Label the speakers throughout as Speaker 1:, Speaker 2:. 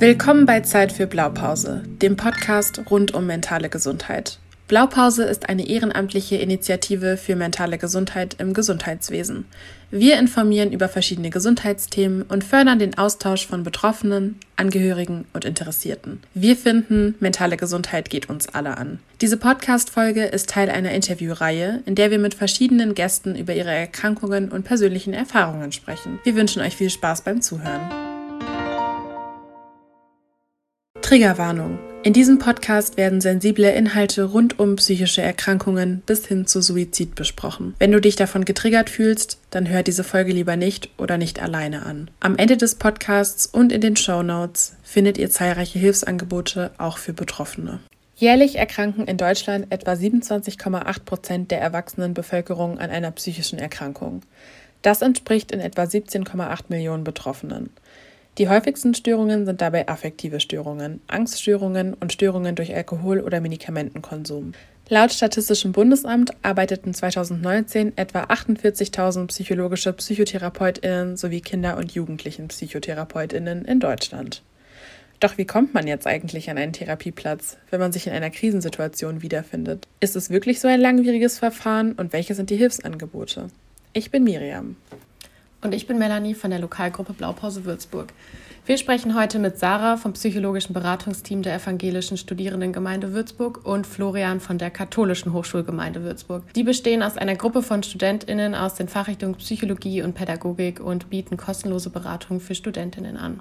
Speaker 1: Willkommen bei Zeit für Blaupause, dem Podcast rund um mentale Gesundheit. Blaupause ist eine ehrenamtliche Initiative für mentale Gesundheit im Gesundheitswesen. Wir informieren über verschiedene Gesundheitsthemen und fördern den Austausch von Betroffenen, Angehörigen und Interessierten. Wir finden, mentale Gesundheit geht uns alle an. Diese Podcast-Folge ist Teil einer Interviewreihe, in der wir mit verschiedenen Gästen über ihre Erkrankungen und persönlichen Erfahrungen sprechen. Wir wünschen euch viel Spaß beim Zuhören. Triggerwarnung. In diesem Podcast werden sensible Inhalte rund um psychische Erkrankungen bis hin zu Suizid besprochen. Wenn du dich davon getriggert fühlst, dann hör diese Folge lieber nicht oder nicht alleine an. Am Ende des Podcasts und in den Show Notes findet ihr zahlreiche Hilfsangebote auch für Betroffene. Jährlich erkranken in Deutschland etwa 27,8 Prozent der erwachsenen Bevölkerung an einer psychischen Erkrankung. Das entspricht in etwa 17,8 Millionen Betroffenen. Die häufigsten Störungen sind dabei affektive Störungen, Angststörungen und Störungen durch Alkohol- oder Medikamentenkonsum. Laut Statistischem Bundesamt arbeiteten 2019 etwa 48.000 psychologische PsychotherapeutInnen sowie Kinder- und Jugendlichen-PsychotherapeutInnen in Deutschland. Doch wie kommt man jetzt eigentlich an einen Therapieplatz, wenn man sich in einer Krisensituation wiederfindet? Ist es wirklich so ein langwieriges Verfahren und welche sind die Hilfsangebote? Ich bin Miriam.
Speaker 2: Und ich bin Melanie von der Lokalgruppe Blaupause Würzburg. Wir sprechen heute mit Sarah vom psychologischen Beratungsteam der Evangelischen Studierendengemeinde Würzburg und Florian von der Katholischen Hochschulgemeinde Würzburg. Die bestehen aus einer Gruppe von StudentInnen aus den Fachrichtungen Psychologie und Pädagogik und bieten kostenlose Beratung für StudentInnen an.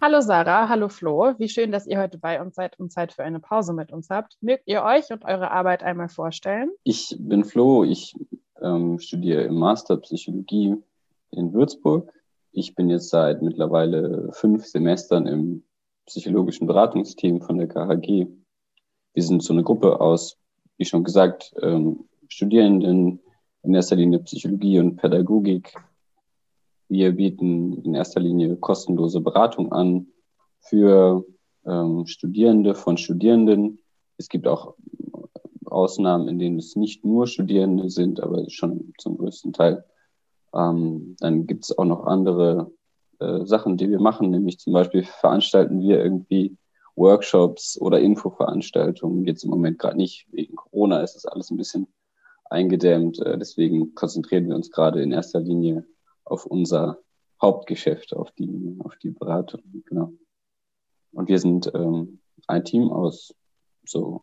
Speaker 3: Hallo Sarah, hallo Flo. Wie schön, dass ihr heute bei uns seid und Zeit für eine Pause mit uns habt. Mögt ihr euch und eure Arbeit einmal vorstellen?
Speaker 4: Ich bin Flo, ich ähm, studiere im Master Psychologie in Würzburg. Ich bin jetzt seit mittlerweile fünf Semestern im psychologischen Beratungsteam von der KHG. Wir sind so eine Gruppe aus, wie schon gesagt, ähm, Studierenden, in erster Linie Psychologie und Pädagogik. Wir bieten in erster Linie kostenlose Beratung an für ähm, Studierende von Studierenden. Es gibt auch Ausnahmen, in denen es nicht nur Studierende sind, aber schon zum größten Teil ähm, dann gibt es auch noch andere äh, Sachen, die wir machen, nämlich zum Beispiel veranstalten wir irgendwie Workshops oder Infoveranstaltungen. Jetzt im Moment gerade nicht, wegen Corona ist das alles ein bisschen eingedämmt. Äh, deswegen konzentrieren wir uns gerade in erster Linie auf unser Hauptgeschäft, auf die, auf die Beratung. Genau. Und wir sind ähm, ein Team aus so,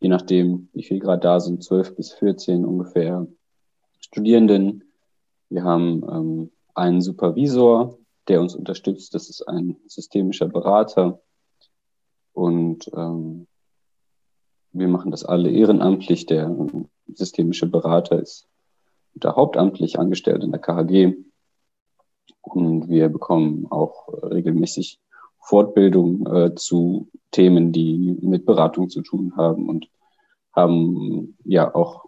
Speaker 4: je nachdem, wie viel gerade da sind, 12 bis 14 ungefähr Studierenden, wir haben ähm, einen Supervisor, der uns unterstützt. Das ist ein systemischer Berater. Und ähm, wir machen das alle ehrenamtlich. Der systemische Berater ist da hauptamtlich angestellt in der KHG. Und wir bekommen auch regelmäßig Fortbildung äh, zu Themen, die mit Beratung zu tun haben und haben ja auch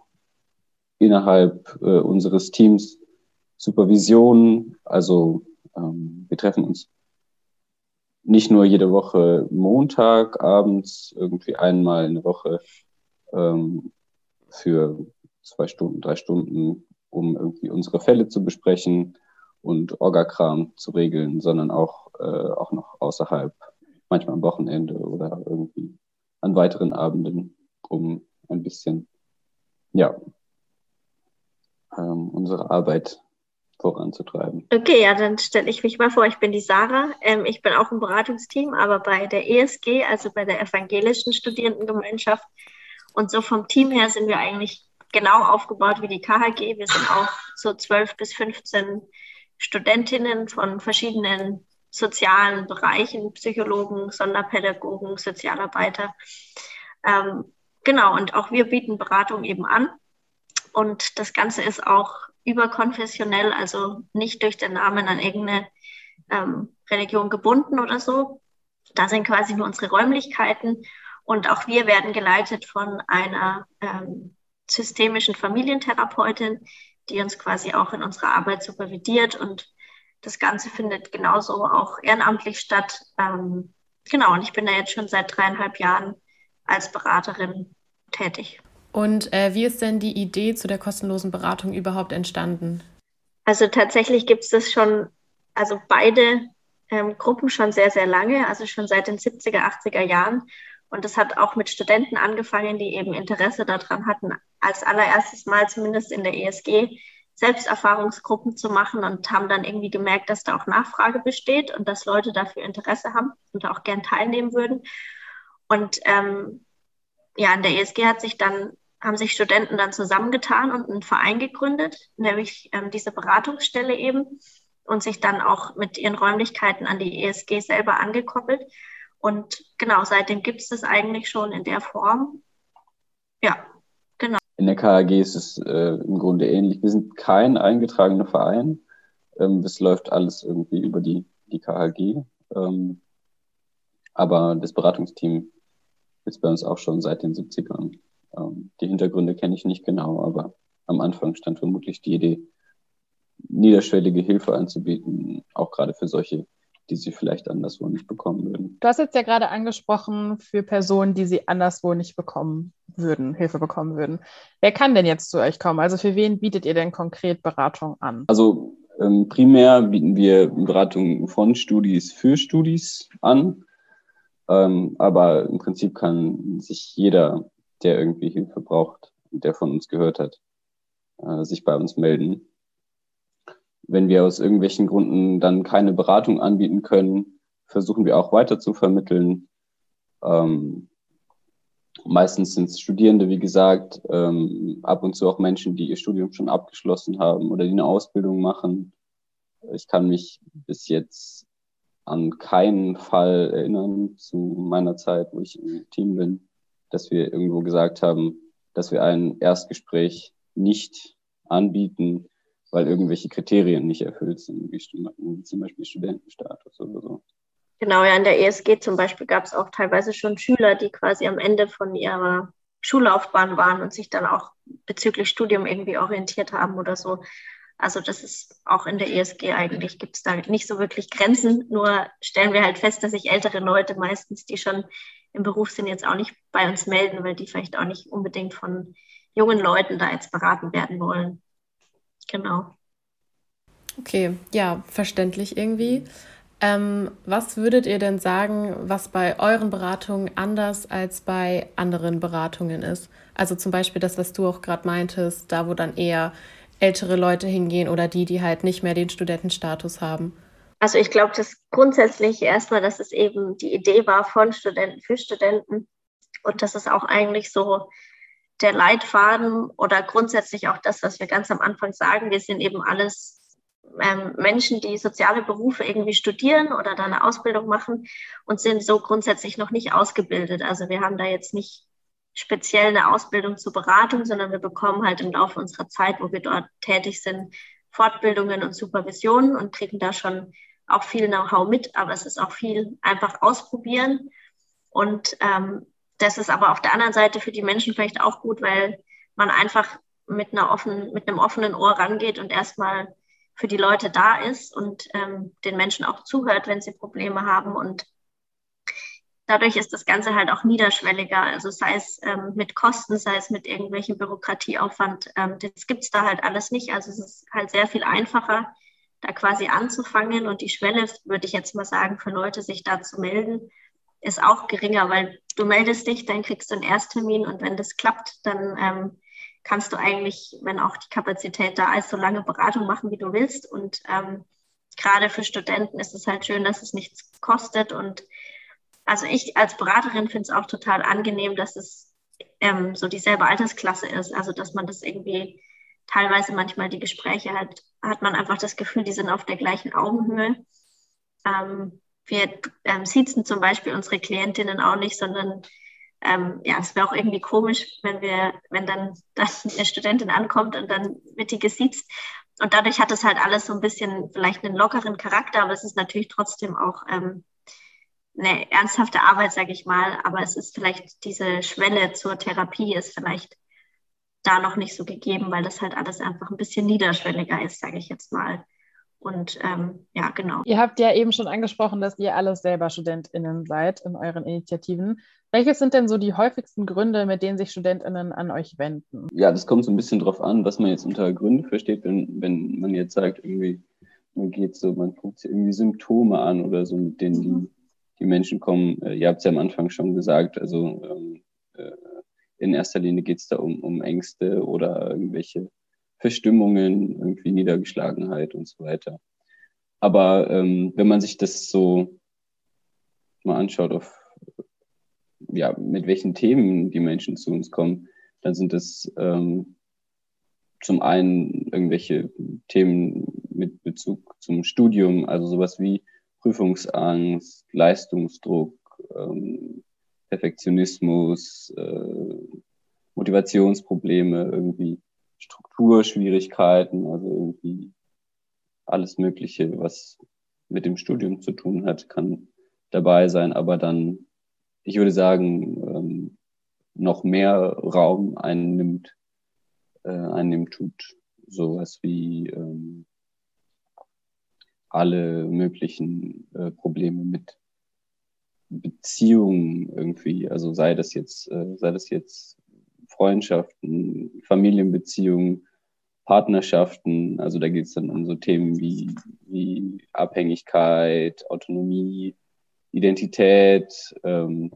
Speaker 4: innerhalb äh, unseres Teams Supervision. Also ähm, wir treffen uns nicht nur jede Woche Montag abends, irgendwie einmal in der Woche ähm, für zwei Stunden, drei Stunden, um irgendwie unsere Fälle zu besprechen und Orgakram zu regeln, sondern auch, äh, auch noch außerhalb, manchmal am Wochenende oder irgendwie an weiteren Abenden, um ein bisschen, ja, ähm, unsere Arbeit voranzutreiben.
Speaker 5: Okay, ja, dann stelle ich mich mal vor. Ich bin die Sarah. Ähm, ich bin auch im Beratungsteam, aber bei der ESG, also bei der Evangelischen Studierendengemeinschaft. Und so vom Team her sind wir eigentlich genau aufgebaut wie die KHG. Wir sind auch so 12 bis 15 Studentinnen von verschiedenen sozialen Bereichen, Psychologen, Sonderpädagogen, Sozialarbeiter. Ähm, genau, und auch wir bieten Beratung eben an. Und das Ganze ist auch überkonfessionell, also nicht durch den Namen an irgendeine ähm, Religion gebunden oder so. Da sind quasi nur unsere Räumlichkeiten und auch wir werden geleitet von einer ähm, systemischen Familientherapeutin, die uns quasi auch in unserer Arbeit supervidiert und das Ganze findet genauso auch ehrenamtlich statt. Ähm, genau, und ich bin da jetzt schon seit dreieinhalb Jahren als Beraterin tätig.
Speaker 2: Und äh, wie ist denn die Idee zu der kostenlosen Beratung überhaupt entstanden?
Speaker 5: Also tatsächlich gibt es das schon, also beide ähm, Gruppen schon sehr, sehr lange, also schon seit den 70er, 80er Jahren. Und das hat auch mit Studenten angefangen, die eben Interesse daran hatten, als allererstes Mal zumindest in der ESG Selbsterfahrungsgruppen zu machen und haben dann irgendwie gemerkt, dass da auch Nachfrage besteht und dass Leute dafür Interesse haben und auch gern teilnehmen würden. Und ähm, ja, in der ESG hat sich dann, haben sich Studenten dann zusammengetan und einen Verein gegründet, nämlich ähm, diese Beratungsstelle eben und sich dann auch mit ihren Räumlichkeiten an die ESG selber angekoppelt. Und genau, seitdem gibt es das eigentlich schon in der Form. Ja, genau.
Speaker 4: In der KAG ist es äh, im Grunde ähnlich. Wir sind kein eingetragener Verein. Ähm, das läuft alles irgendwie über die, die KHG. Ähm, aber das Beratungsteam ist bei uns auch schon seit den 70ern. Ähm, die Hintergründe kenne ich nicht genau, aber am Anfang stand vermutlich die Idee, niederschwellige Hilfe anzubieten, auch gerade für solche, die sie vielleicht anderswo nicht bekommen würden.
Speaker 3: Du hast jetzt ja gerade angesprochen, für Personen, die sie anderswo nicht bekommen würden, Hilfe bekommen würden. Wer kann denn jetzt zu euch kommen? Also für wen bietet ihr denn konkret Beratung an?
Speaker 4: Also ähm, primär bieten wir Beratung von Studis für Studis an. Ähm, aber im Prinzip kann sich jeder, der irgendwie Hilfe braucht, der von uns gehört hat, äh, sich bei uns melden. Wenn wir aus irgendwelchen Gründen dann keine Beratung anbieten können, versuchen wir auch weiter zu vermitteln. Ähm, meistens sind es Studierende, wie gesagt, ähm, ab und zu auch Menschen, die ihr Studium schon abgeschlossen haben oder die eine Ausbildung machen. Ich kann mich bis jetzt an keinen Fall erinnern zu meiner Zeit, wo ich im Team bin, dass wir irgendwo gesagt haben, dass wir ein Erstgespräch nicht anbieten, weil irgendwelche Kriterien nicht erfüllt sind, wie zum Beispiel Studentenstatus oder so.
Speaker 5: Genau, ja, in der ESG zum Beispiel gab es auch teilweise schon Schüler, die quasi am Ende von ihrer Schullaufbahn waren und sich dann auch bezüglich Studium irgendwie orientiert haben oder so. Also das ist auch in der ESG eigentlich, gibt es da nicht so wirklich Grenzen. Nur stellen wir halt fest, dass sich ältere Leute meistens, die schon im Beruf sind, jetzt auch nicht bei uns melden, weil die vielleicht auch nicht unbedingt von jungen Leuten da jetzt beraten werden wollen. Genau.
Speaker 2: Okay, ja, verständlich irgendwie. Ähm, was würdet ihr denn sagen, was bei euren Beratungen anders als bei anderen Beratungen ist? Also zum Beispiel das, was du auch gerade meintest, da wo dann eher ältere Leute hingehen oder die, die halt nicht mehr den Studentenstatus haben?
Speaker 5: Also ich glaube, das grundsätzlich erstmal, dass es eben die Idee war von Studenten für Studenten und das ist auch eigentlich so der Leitfaden oder grundsätzlich auch das, was wir ganz am Anfang sagen. Wir sind eben alles ähm, Menschen, die soziale Berufe irgendwie studieren oder da eine Ausbildung machen und sind so grundsätzlich noch nicht ausgebildet. Also wir haben da jetzt nicht speziell eine Ausbildung zur Beratung, sondern wir bekommen halt im Laufe unserer Zeit, wo wir dort tätig sind, Fortbildungen und Supervisionen und kriegen da schon auch viel Know-how mit, aber es ist auch viel einfach ausprobieren. Und ähm, das ist aber auf der anderen Seite für die Menschen vielleicht auch gut, weil man einfach mit, einer offenen, mit einem offenen Ohr rangeht und erstmal für die Leute da ist und ähm, den Menschen auch zuhört, wenn sie Probleme haben und dadurch ist das Ganze halt auch niederschwelliger. Also sei es ähm, mit Kosten, sei es mit irgendwelchem Bürokratieaufwand. Ähm, das gibt es da halt alles nicht. Also es ist halt sehr viel einfacher, da quasi anzufangen. Und die Schwelle, würde ich jetzt mal sagen, für Leute, sich da zu melden, ist auch geringer, weil du meldest dich, dann kriegst du einen Ersttermin und wenn das klappt, dann ähm, kannst du eigentlich, wenn auch die Kapazität da ist, so lange Beratung machen, wie du willst. Und ähm, gerade für Studenten ist es halt schön, dass es nichts kostet und also ich als Beraterin finde es auch total angenehm, dass es ähm, so dieselbe Altersklasse ist. Also dass man das irgendwie teilweise manchmal die Gespräche hat, hat man einfach das Gefühl, die sind auf der gleichen Augenhöhe. Ähm, wir ähm, sitzen zum Beispiel unsere Klientinnen auch nicht, sondern ähm, ja, es wäre auch irgendwie komisch, wenn wir, wenn dann, dann eine Studentin ankommt und dann wird die gesiezt. Und dadurch hat es halt alles so ein bisschen vielleicht einen lockeren Charakter, aber es ist natürlich trotzdem auch ähm, eine ernsthafte Arbeit, sage ich mal, aber es ist vielleicht diese Schwelle zur Therapie ist vielleicht da noch nicht so gegeben, weil das halt alles einfach ein bisschen niederschwelliger ist, sage ich jetzt mal. Und ähm, ja, genau.
Speaker 3: Ihr habt ja eben schon angesprochen, dass ihr alles selber StudentInnen seid in euren Initiativen. Welches sind denn so die häufigsten Gründe, mit denen sich StudentInnen an euch wenden?
Speaker 4: Ja, das kommt so ein bisschen drauf an, was man jetzt unter Gründe versteht, wenn, wenn man jetzt sagt, irgendwie, man geht so, man guckt sich irgendwie Symptome an oder so, mit denen die, mhm. die Menschen kommen. Äh, ihr habt es ja am Anfang schon gesagt, also ähm, äh, in erster Linie geht es da um, um Ängste oder irgendwelche Verstimmungen, irgendwie Niedergeschlagenheit und so weiter. Aber ähm, wenn man sich das so mal anschaut, auf ja, mit welchen Themen die Menschen zu uns kommen, dann sind es ähm, zum einen irgendwelche Themen mit Bezug zum Studium, also sowas wie Prüfungsangst, Leistungsdruck, ähm, Perfektionismus, äh, Motivationsprobleme, irgendwie Strukturschwierigkeiten, also irgendwie alles Mögliche, was mit dem Studium zu tun hat, kann dabei sein, aber dann, ich würde sagen, ähm, noch mehr Raum einnimmt, äh, einnimmt tut sowas wie ähm, alle möglichen äh, Probleme mit Beziehungen irgendwie, also sei das jetzt, äh, sei das jetzt Freundschaften, Familienbeziehungen, Partnerschaften, also da geht es dann um so Themen wie, wie Abhängigkeit, Autonomie, Identität, ähm,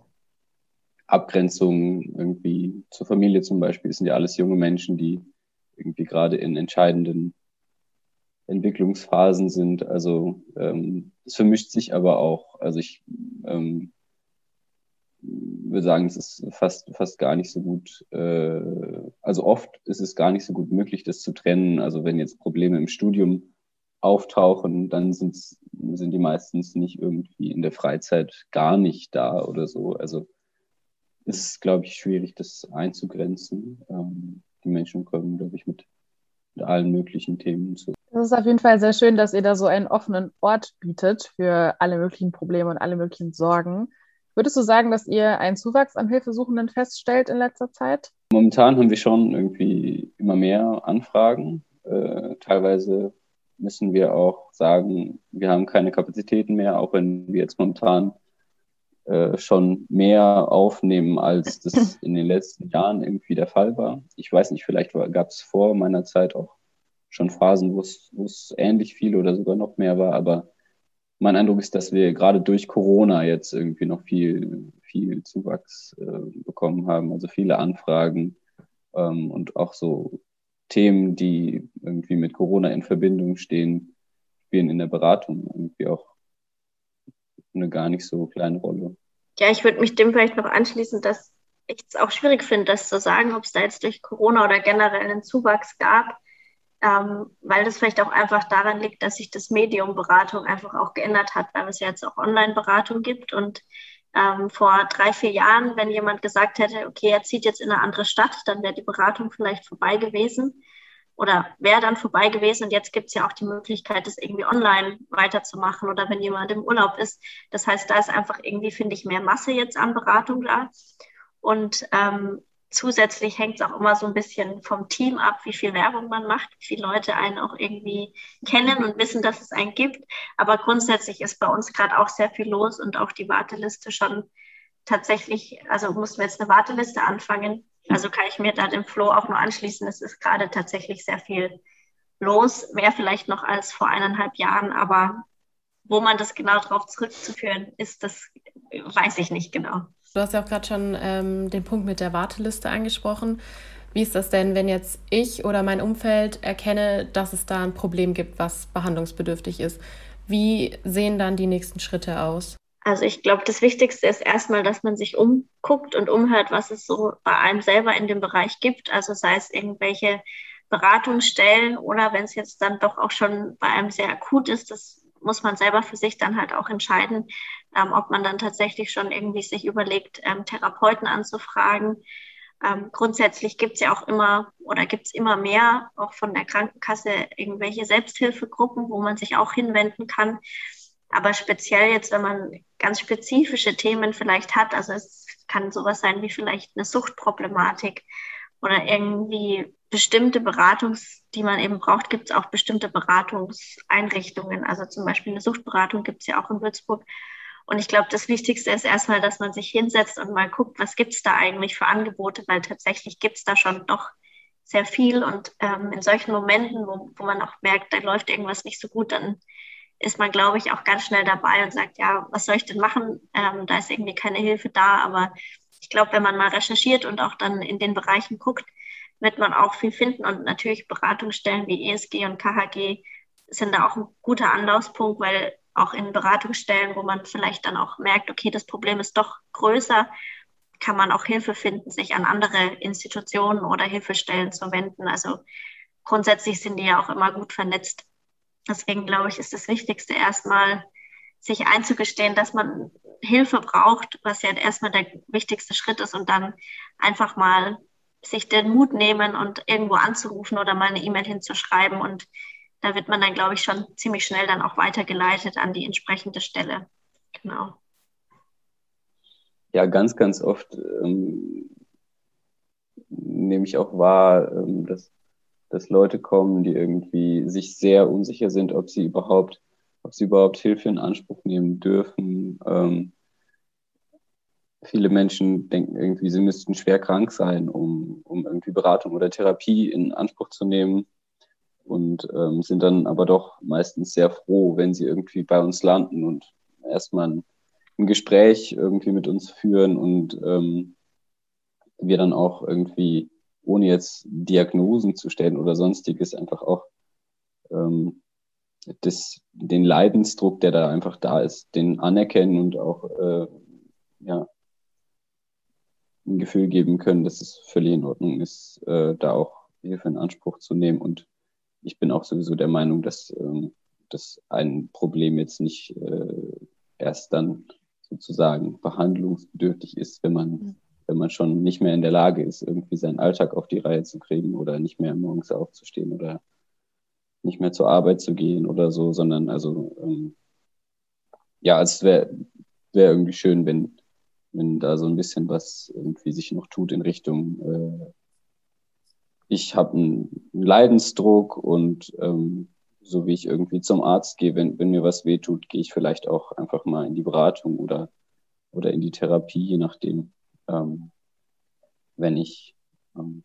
Speaker 4: Abgrenzung irgendwie zur Familie zum Beispiel, das sind ja alles junge Menschen, die irgendwie gerade in entscheidenden Entwicklungsphasen sind. Also ähm, es vermischt sich aber auch. Also ich ähm, würde sagen, es ist fast, fast gar nicht so gut, äh, also oft ist es gar nicht so gut möglich, das zu trennen. Also wenn jetzt Probleme im Studium auftauchen, dann sind's, sind die meistens nicht irgendwie in der Freizeit gar nicht da oder so. Also es ist, glaube ich, schwierig, das einzugrenzen. Ähm, die Menschen kommen, glaube ich, mit, mit allen möglichen Themen zu.
Speaker 3: Es ist auf jeden Fall sehr schön, dass ihr da so einen offenen Ort bietet für alle möglichen Probleme und alle möglichen Sorgen. Würdest du sagen, dass ihr einen Zuwachs an Hilfesuchenden feststellt in letzter Zeit?
Speaker 4: Momentan haben wir schon irgendwie immer mehr Anfragen. Äh, teilweise müssen wir auch sagen, wir haben keine Kapazitäten mehr, auch wenn wir jetzt momentan äh, schon mehr aufnehmen, als das in den letzten Jahren irgendwie der Fall war. Ich weiß nicht, vielleicht gab es vor meiner Zeit auch schon Phasen, wo es ähnlich viel oder sogar noch mehr war, aber mein Eindruck ist, dass wir gerade durch Corona jetzt irgendwie noch viel, viel Zuwachs äh, bekommen haben, also viele Anfragen ähm, und auch so Themen, die irgendwie mit Corona in Verbindung stehen, spielen in der Beratung irgendwie auch eine gar nicht so kleine Rolle.
Speaker 5: Ja, ich würde mich dem vielleicht noch anschließen, dass ich es auch schwierig finde, das zu sagen, ob es da jetzt durch Corona oder generell einen Zuwachs gab, ähm, weil das vielleicht auch einfach daran liegt, dass sich das Medium Beratung einfach auch geändert hat, weil es jetzt auch Online-Beratung gibt und ähm, vor drei, vier Jahren, wenn jemand gesagt hätte, okay, er zieht jetzt in eine andere Stadt, dann wäre die Beratung vielleicht vorbei gewesen oder wäre dann vorbei gewesen. Und jetzt gibt es ja auch die Möglichkeit, das irgendwie online weiterzumachen oder wenn jemand im Urlaub ist. Das heißt, da ist einfach irgendwie, finde ich, mehr Masse jetzt an Beratung da. Und ähm, zusätzlich hängt es auch immer so ein bisschen vom Team ab, wie viel Werbung man macht, wie viele Leute einen auch irgendwie kennen und wissen, dass es einen gibt. Aber grundsätzlich ist bei uns gerade auch sehr viel los und auch die Warteliste schon tatsächlich, also mussten wir jetzt eine Warteliste anfangen. Also kann ich mir da dem Flo auch nur anschließen. Es ist gerade tatsächlich sehr viel los, mehr vielleicht noch als vor eineinhalb Jahren, aber wo man das genau darauf zurückzuführen ist, das weiß ich nicht genau.
Speaker 2: Du hast ja auch gerade schon ähm, den Punkt mit der Warteliste angesprochen. Wie ist das denn, wenn jetzt ich oder mein Umfeld erkenne, dass es da ein Problem gibt, was behandlungsbedürftig ist? Wie sehen dann die nächsten Schritte aus?
Speaker 5: Also ich glaube, das Wichtigste ist erstmal, dass man sich umguckt und umhört, was es so bei einem selber in dem Bereich gibt. Also sei es irgendwelche Beratungsstellen oder wenn es jetzt dann doch auch schon bei einem sehr akut ist, das muss man selber für sich dann halt auch entscheiden, ähm, ob man dann tatsächlich schon irgendwie sich überlegt, ähm, Therapeuten anzufragen. Ähm, grundsätzlich gibt es ja auch immer oder gibt es immer mehr, auch von der Krankenkasse, irgendwelche Selbsthilfegruppen, wo man sich auch hinwenden kann. Aber speziell jetzt, wenn man ganz spezifische Themen vielleicht hat, also es kann sowas sein wie vielleicht eine Suchtproblematik oder irgendwie bestimmte Beratungs, die man eben braucht, gibt es auch bestimmte Beratungseinrichtungen. Also zum Beispiel eine Suchtberatung gibt es ja auch in Würzburg. Und ich glaube, das Wichtigste ist erstmal, dass man sich hinsetzt und mal guckt, was gibt es da eigentlich für Angebote, weil tatsächlich gibt es da schon doch sehr viel. Und ähm, in solchen Momenten, wo, wo man auch merkt, da läuft irgendwas nicht so gut, dann ist man, glaube ich, auch ganz schnell dabei und sagt, ja, was soll ich denn machen? Ähm, da ist irgendwie keine Hilfe da. Aber ich glaube, wenn man mal recherchiert und auch dann in den Bereichen guckt, wird man auch viel finden. Und natürlich Beratungsstellen wie ESG und KHG sind da auch ein guter Anlaufspunkt, weil auch in Beratungsstellen, wo man vielleicht dann auch merkt, okay, das Problem ist doch größer, kann man auch Hilfe finden, sich an andere Institutionen oder Hilfestellen zu wenden. Also grundsätzlich sind die ja auch immer gut vernetzt. Deswegen glaube ich, ist das Wichtigste erstmal, sich einzugestehen, dass man Hilfe braucht, was ja erstmal der wichtigste Schritt ist und dann einfach mal sich den Mut nehmen und irgendwo anzurufen oder mal eine E-Mail hinzuschreiben und da wird man dann, glaube ich, schon ziemlich schnell dann auch weitergeleitet an die entsprechende Stelle. Genau.
Speaker 4: Ja, ganz, ganz oft ähm, nehme ich auch wahr, ähm, dass, dass Leute kommen, die irgendwie sich sehr unsicher sind, ob sie überhaupt, ob sie überhaupt Hilfe in Anspruch nehmen dürfen. Ähm, viele Menschen denken irgendwie, sie müssten schwer krank sein, um, um irgendwie Beratung oder Therapie in Anspruch zu nehmen und ähm, sind dann aber doch meistens sehr froh, wenn sie irgendwie bei uns landen und erstmal ein, Gespräch irgendwie mit uns führen und ähm, wir dann auch irgendwie, ohne jetzt Diagnosen zu stellen oder sonstiges, einfach auch ähm, das, den Leidensdruck, der da einfach da ist, den anerkennen und auch äh, ja, ein Gefühl geben können, dass es völlig in Ordnung ist, äh, da auch Hilfe in Anspruch zu nehmen und ich bin auch sowieso der Meinung, dass, ähm, dass ein Problem jetzt nicht äh, erst dann sozusagen behandlungsbedürftig ist, wenn man, mhm. wenn man schon nicht mehr in der Lage ist, irgendwie seinen Alltag auf die Reihe zu kriegen oder nicht mehr morgens aufzustehen oder nicht mehr zur Arbeit zu gehen oder so, sondern also ähm, ja, es wäre wär irgendwie schön, wenn, wenn da so ein bisschen was irgendwie sich noch tut in Richtung äh, ich habe einen Leidensdruck und ähm, so wie ich irgendwie zum Arzt gehe, wenn, wenn mir was wehtut, gehe ich vielleicht auch einfach mal in die Beratung oder, oder in die Therapie, je nachdem, ähm, wenn ich ähm,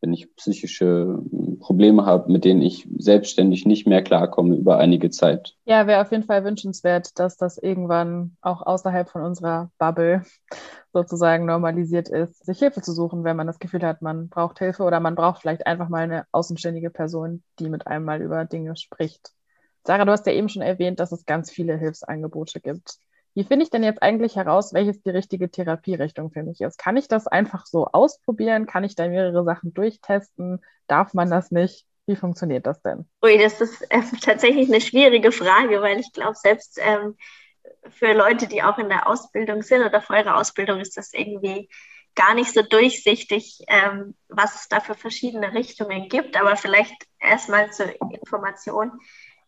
Speaker 4: wenn ich psychische hm, Probleme habe, mit denen ich selbstständig nicht mehr klarkomme über einige Zeit.
Speaker 3: Ja, wäre auf jeden Fall wünschenswert, dass das irgendwann auch außerhalb von unserer Bubble sozusagen normalisiert ist, sich Hilfe zu suchen, wenn man das Gefühl hat, man braucht Hilfe oder man braucht vielleicht einfach mal eine außenständige Person, die mit einem mal über Dinge spricht. Sarah, du hast ja eben schon erwähnt, dass es ganz viele Hilfsangebote gibt. Wie finde ich denn jetzt eigentlich heraus, welches die richtige Therapierichtung für mich ist? Kann ich das einfach so ausprobieren? Kann ich da mehrere Sachen durchtesten? Darf man das nicht? Wie funktioniert das denn?
Speaker 5: Ui, das ist äh, tatsächlich eine schwierige Frage, weil ich glaube, selbst ähm, für Leute, die auch in der Ausbildung sind oder vor ihrer Ausbildung, ist das irgendwie gar nicht so durchsichtig, ähm, was es da für verschiedene Richtungen gibt. Aber vielleicht erstmal zur Information.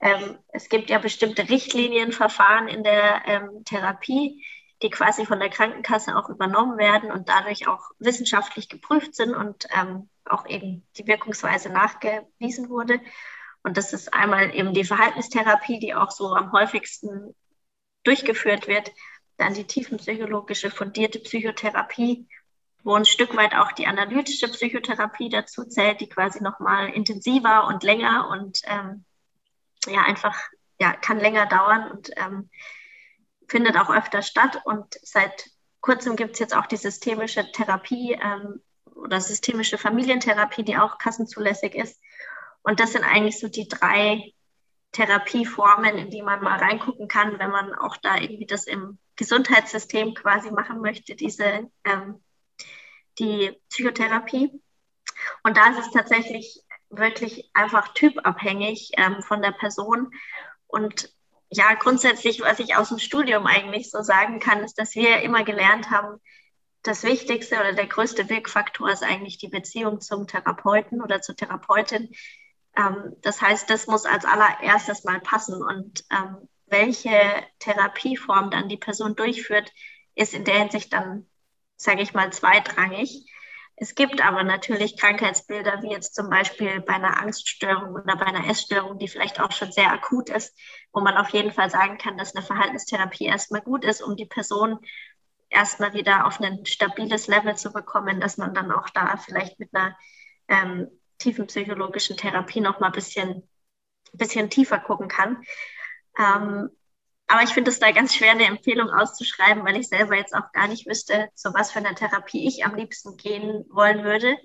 Speaker 5: Ähm, es gibt ja bestimmte Richtlinienverfahren in der ähm, Therapie, die quasi von der Krankenkasse auch übernommen werden und dadurch auch wissenschaftlich geprüft sind und ähm, auch eben die Wirkungsweise nachgewiesen wurde. Und das ist einmal eben die Verhaltenstherapie, die auch so am häufigsten durchgeführt wird. Dann die tiefenpsychologische fundierte Psychotherapie, wo ein Stück weit auch die analytische Psychotherapie dazu zählt, die quasi nochmal intensiver und länger und ähm, ja einfach, ja, kann länger dauern und ähm, findet auch öfter statt. Und seit kurzem gibt es jetzt auch die systemische Therapie ähm, oder systemische Familientherapie, die auch kassenzulässig ist. Und das sind eigentlich so die drei Therapieformen, in die man mal reingucken kann, wenn man auch da irgendwie das im Gesundheitssystem quasi machen möchte, diese ähm, die Psychotherapie. Und da ist es tatsächlich wirklich einfach typabhängig ähm, von der Person. Und ja, grundsätzlich, was ich aus dem Studium eigentlich so sagen kann, ist, dass wir immer gelernt haben, das Wichtigste oder der größte Wirkfaktor ist eigentlich die Beziehung zum Therapeuten oder zur Therapeutin. Ähm, das heißt, das muss als allererstes mal passen. Und ähm, welche Therapieform dann die Person durchführt, ist in der Hinsicht dann, sage ich mal, zweitrangig. Es gibt aber natürlich Krankheitsbilder, wie jetzt zum Beispiel bei einer Angststörung oder bei einer Essstörung, die vielleicht auch schon sehr akut ist, wo man auf jeden Fall sagen kann, dass eine Verhaltenstherapie erstmal gut ist, um die Person erstmal wieder auf ein stabiles Level zu bekommen, dass man dann auch da vielleicht mit einer ähm, tiefenpsychologischen Therapie noch mal ein bisschen, bisschen tiefer gucken kann. Ähm, aber ich finde es da ganz schwer, eine Empfehlung auszuschreiben, weil ich selber jetzt auch gar nicht wüsste, zu was für einer Therapie ich am liebsten gehen wollen würde.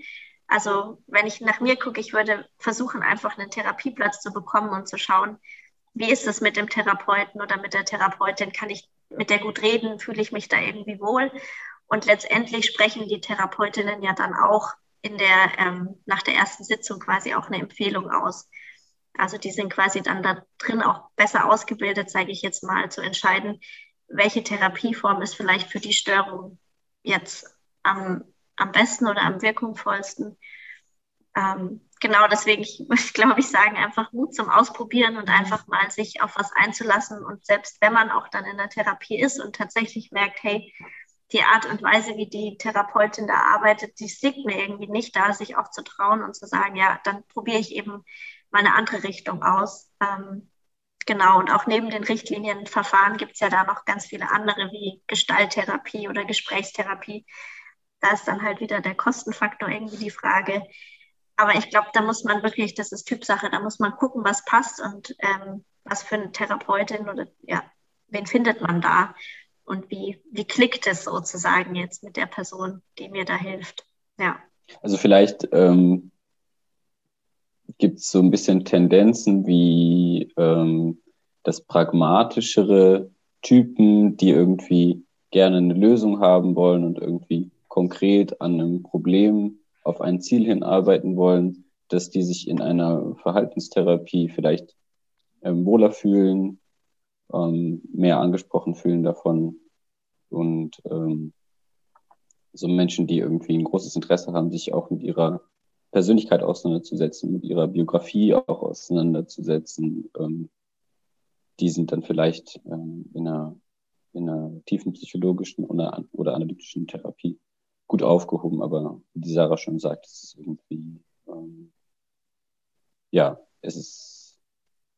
Speaker 5: Also wenn ich nach mir gucke, ich würde versuchen, einfach einen Therapieplatz zu bekommen und zu schauen, wie ist es mit dem Therapeuten oder mit der Therapeutin? Kann ich mit der gut reden? Fühle ich mich da irgendwie wohl? Und letztendlich sprechen die Therapeutinnen ja dann auch in der, ähm, nach der ersten Sitzung quasi auch eine Empfehlung aus. Also die sind quasi dann da drin auch besser ausgebildet, sage ich jetzt mal, zu entscheiden, welche Therapieform ist vielleicht für die Störung jetzt am, am besten oder am wirkungsvollsten. Ähm, genau deswegen, ich, ich glaube, ich sagen einfach Mut zum Ausprobieren und einfach mal sich auf was einzulassen. Und selbst wenn man auch dann in der Therapie ist und tatsächlich merkt, hey, die Art und Weise, wie die Therapeutin da arbeitet, die liegt mir irgendwie nicht da, sich auch zu trauen und zu sagen, ja, dann probiere ich eben mal eine andere Richtung aus. Ähm, genau, und auch neben den Richtlinienverfahren gibt es ja da noch ganz viele andere wie Gestalttherapie oder Gesprächstherapie. Da ist dann halt wieder der Kostenfaktor irgendwie die Frage. Aber ich glaube, da muss man wirklich, das ist Typsache, da muss man gucken, was passt und ähm, was für eine Therapeutin oder ja, wen findet man da und wie, wie klickt es sozusagen jetzt mit der Person, die mir da hilft. Ja.
Speaker 4: Also vielleicht ähm, gibt es so ein bisschen Tendenzen wie ähm, das pragmatischere Typen, die irgendwie gerne eine Lösung haben wollen und irgendwie konkret an einem Problem auf ein Ziel hinarbeiten wollen, dass die sich in einer Verhaltenstherapie vielleicht ähm, wohler fühlen, ähm, mehr angesprochen fühlen davon und ähm, so Menschen, die irgendwie ein großes Interesse haben, sich auch mit ihrer Persönlichkeit auseinanderzusetzen, mit ihrer Biografie auch auseinanderzusetzen, ähm, die sind dann vielleicht ähm, in, einer, in einer tiefen psychologischen oder, oder analytischen Therapie gut aufgehoben, aber wie die Sarah schon sagt, es ist irgendwie, ähm, ja, es ist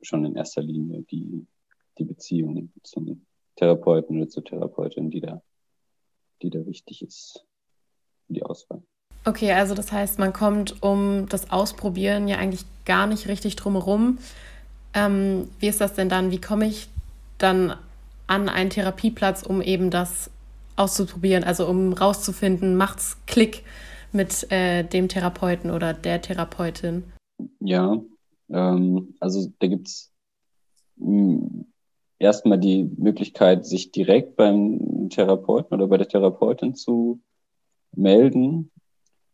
Speaker 4: schon in erster Linie die, die Beziehung zum Therapeuten oder zur Therapeutin, die da, die da wichtig ist für die Auswahl.
Speaker 2: Okay, also das heißt, man kommt um das Ausprobieren ja eigentlich gar nicht richtig drumherum. Ähm, wie ist das denn dann? Wie komme ich dann an einen Therapieplatz, um eben das auszuprobieren, also um rauszufinden, macht's Klick mit äh, dem Therapeuten oder der Therapeutin?
Speaker 4: Ja, ähm, also da gibt es hm, erstmal die Möglichkeit, sich direkt beim Therapeuten oder bei der Therapeutin zu melden.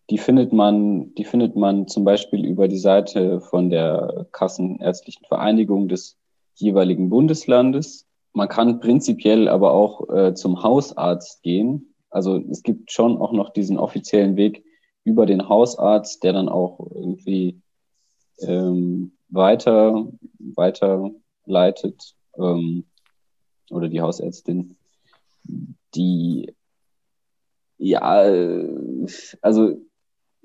Speaker 4: Die findet man, die findet man zum Beispiel über die Seite von der Kassenärztlichen Vereinigung des jeweiligen Bundeslandes. Man kann prinzipiell aber auch äh, zum Hausarzt gehen. Also es gibt schon auch noch diesen offiziellen Weg über den Hausarzt, der dann auch irgendwie ähm, weiter, weiter leitet ähm, oder die Hausärztin, die ja, also